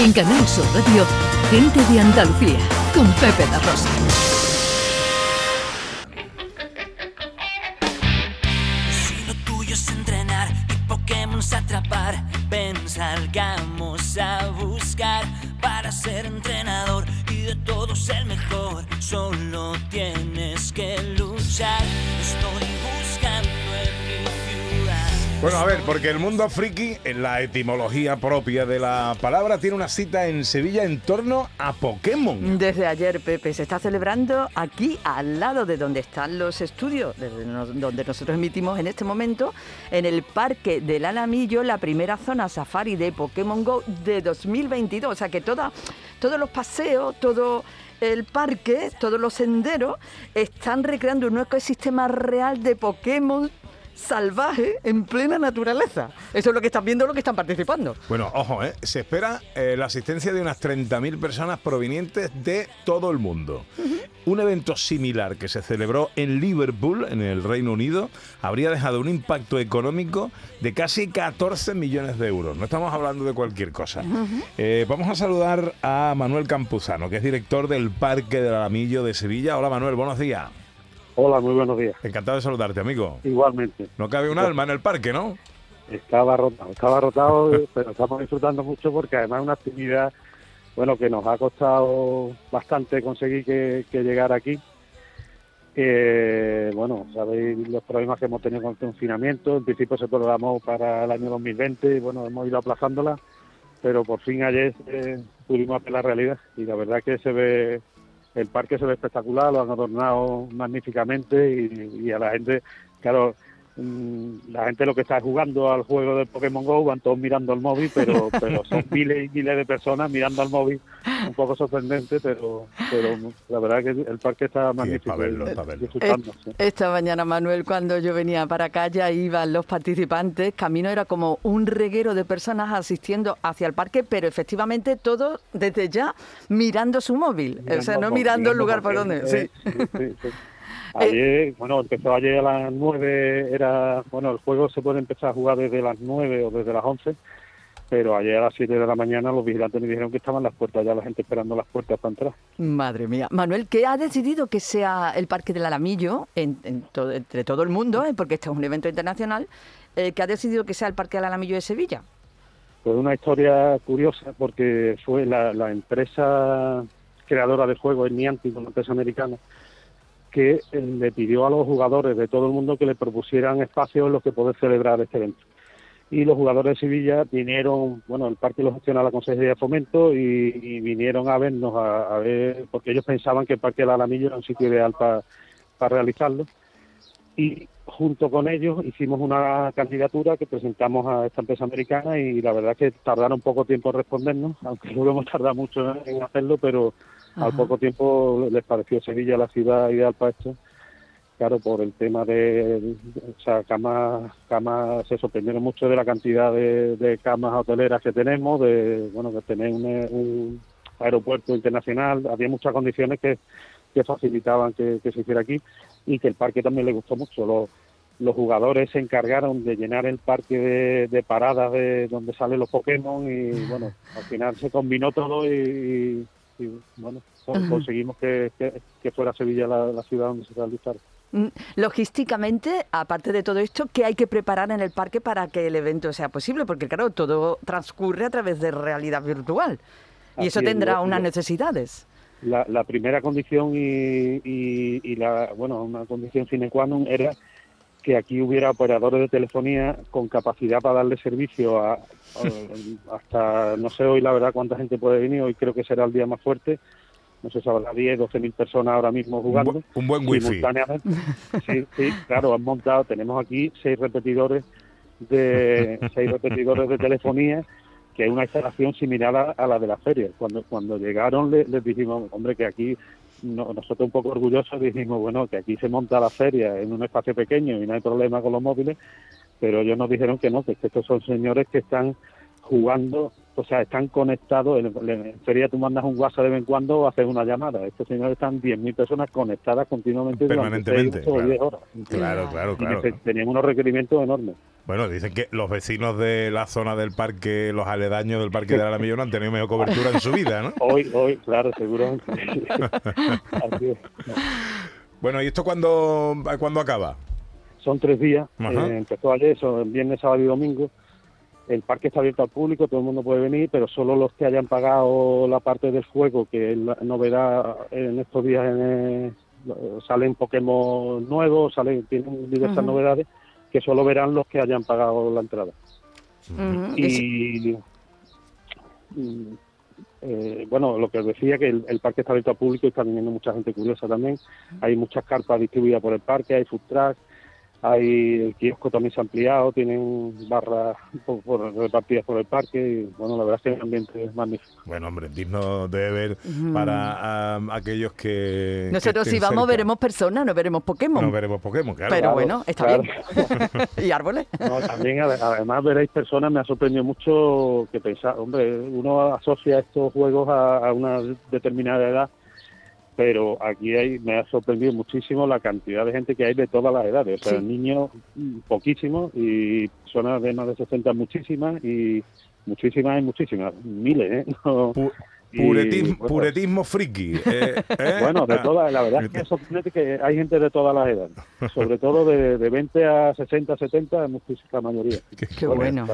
En Canal Sur Radio, Gente de Andalucía, con Pepe La Rosa. Si lo tuyo es entrenar y Pokémon atrapar, ven salgamos a buscar para ser entrenador y de todos el mejor. Solo tienes que luchar. Bueno, a ver, porque el mundo friki, en la etimología propia de la palabra, tiene una cita en Sevilla en torno a Pokémon. Desde ayer, Pepe, se está celebrando aquí, al lado de donde están los estudios, donde nosotros emitimos en este momento, en el Parque del Alamillo, la primera zona safari de Pokémon Go de 2022. O sea que toda, todos los paseos, todo el parque, todos los senderos, están recreando un ecosistema real de Pokémon salvaje en plena naturaleza. Eso es lo que están viendo, lo que están participando. Bueno, ojo, ¿eh? se espera eh, la asistencia de unas 30.000 personas provenientes de todo el mundo. Un evento similar que se celebró en Liverpool, en el Reino Unido, habría dejado un impacto económico de casi 14 millones de euros. No estamos hablando de cualquier cosa. Eh, vamos a saludar a Manuel Campuzano, que es director del Parque del Alamillo de Sevilla. Hola Manuel, buenos días. Hola, muy buenos días. Encantado de saludarte, amigo. Igualmente. No cabe un alma en el parque, ¿no? Estaba rotado, estaba rotado, pero estamos disfrutando mucho porque además es una actividad, bueno, que nos ha costado bastante conseguir que, que llegar aquí. Que, bueno, sabéis los problemas que hemos tenido con el confinamiento. En principio se programó para el año 2020 y, bueno, hemos ido aplazándola, pero por fin ayer eh, pudimos hacer la realidad y la verdad que se ve el parque se ve espectacular, lo han adornado magníficamente y, y a la gente, claro, la gente lo que está jugando al juego del Pokémon Go van todos mirando al móvil, pero pero son miles y miles de personas mirando al móvil, un poco sorprendente, pero pero la verdad que el parque está magnífico. pa' verlo, verlo. disfrutando, sí. Esta mañana, Manuel, cuando yo venía para acá, ya iban los participantes. Camino era como un reguero de personas asistiendo hacia el parque, pero efectivamente todos desde ya mirando su móvil. o sea, no mirando el lugar por donde. eh, Sí. Sí. Ayer, bueno, empezó ayer a las 9, era, bueno, el juego se puede empezar a jugar desde las 9 o desde las 11, pero ayer a las 7 de la mañana los vigilantes me dijeron que estaban las puertas, ya la gente esperando las puertas para entrar. Madre mía. Manuel, ¿qué ha decidido que sea el Parque del Alamillo en, en to- entre todo el mundo? eh, porque este es un evento internacional. eh, ¿Qué ha decidido que sea el Parque del Alamillo de Sevilla? Pues una historia curiosa porque fue la, la empresa creadora del juego, es Niantic, una empresa americana, que eh, le pidió a los jugadores de todo el mundo que le propusieran espacios en los que poder celebrar este evento. Y los jugadores de Sevilla vinieron, bueno, el parque lo gestiona la Consejería de Fomento y, y vinieron a vernos, a, a ver, porque ellos pensaban que el Parque del Alamillo era un sitio ideal para realizarlo. Y junto con ellos hicimos una candidatura que presentamos a esta empresa americana y la verdad que tardaron poco tiempo en respondernos, aunque luego hemos tardado mucho en hacerlo, pero al poco tiempo les pareció Sevilla la ciudad ideal para esto. Claro, por el tema de, o sea, camas, camas, se sorprendieron mucho de la cantidad de, de camas hoteleras que tenemos, de, bueno, que tener un, un aeropuerto internacional, había muchas condiciones que, que facilitaban que, que se hiciera aquí y que el parque también le gustó mucho. Los, los jugadores se encargaron de llenar el parque de, de paradas de donde salen los Pokémon y bueno, al final se combinó todo y, y- bueno, con- conseguimos que, que- que fuera Sevilla la, la ciudad donde se realizara. Mm, Logísticamente, aparte de todo esto, ¿qué hay que preparar en el parque para que el evento sea posible? Porque claro, todo transcurre a través de realidad virtual. Y Así eso es, tendrá unas necesidades. La, la primera condición y, y, y la bueno una condición sine qua non era que aquí hubiera operadores de telefonía con capacidad para darle servicio a, a- hasta no sé hoy la verdad cuánta gente puede venir hoy creo que será el día más fuerte no sé si habrá 10 12 mil personas ahora mismo Un, jugando bu- un buen wifi. simultáneamente sí sí claro han montado tenemos aquí seis repetidores de seis repetidores de telefonía que es una instalación similar a, a la de la feria. Cuando cuando llegaron le- les, dijimos, hombre, que aquí, no- nosotros un poco orgullosos dijimos, bueno, que aquí se monta la feria en un espacio pequeño y no hay problema con los móviles, pero ellos nos dijeron que no, que estos son señores que están jugando o sea, están conectados. En, feria tú mandas un WhatsApp de vez en cuando o haces una llamada. Estos señores están 10.000 personas conectadas continuamente Permanentemente, durante claro. horas. Claro, claro, tenían unos requerimientos enormes. Bueno, dicen que los vecinos de la zona del parque, los aledaños del parque de Alamillo no han tenido mejor cobertura en su vida, ¿no? Hoy, hoy, claro. Así es. Bueno, ¿y esto cuándo, cuándo acaba? Son tres días. Eh, empezó ayer, son viernes, sábado y domingo. El parque está abierto al público, todo el mundo puede venir, pero solo los que hayan pagado la parte del juego, que es la novedad en estos días en el- salen Pokémon nuevos, salen, tienen diversas novedades, que solo verán los que hayan pagado la entrada. Y mm, eh, bueno, lo que os decía, que el, el parque está abierto al público y está viniendo mucha gente curiosa también. Hay muchas carpas distribuidas por el parque, hay food truck, hay el kiosco también se ha ampliado, tienen barras por- por- repartidas por el parque y bueno, la verdad es que el ambiente es magnífico. Bueno, hombre, digno de ver para aquellos que. que Nosotros si vamos cerca. veremos personas, no veremos Pokémon. No veremos Pokémon, claro. Pero Claro, bueno, está claro. bien. y árboles. No, también ade- además veréis personas, me ha sorprendido mucho que pensar, hombre, uno asocia estos juegos a, a una determinada edad, pero aquí hay, me ha sorprendido muchísimo la cantidad de gente que hay de todas las edades, o sea, Sí. niños mm, poquísimos y personas de más de 60 muchísimas y muchísimas y muchísimas, miles, ¿eh? No- puretismo, bueno, puretismo friki. eh, ¿eh? Bueno, de todas, la verdad es que es sorprendente que hay gente de todas las edades, sobre todo de, de 20 a 60, 70, muchísima mayoría. qué- Qué bueno.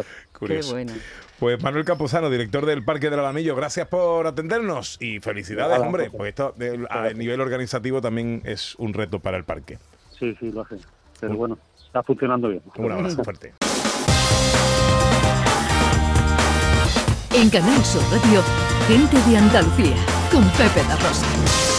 Qué bueno. Pues Manuel Campuzano, director del Parque del Alamillo, gracias por atendernos y felicidades, hombre, pues, porque esto eh, a nivel organizativo también es un reto para el parque. Sí, sí, lo hacen. Pero bueno, está funcionando bien. Un abrazo fuerte. En Canal Sur Radio, gente de Andalucía, con Pepe da Rosa.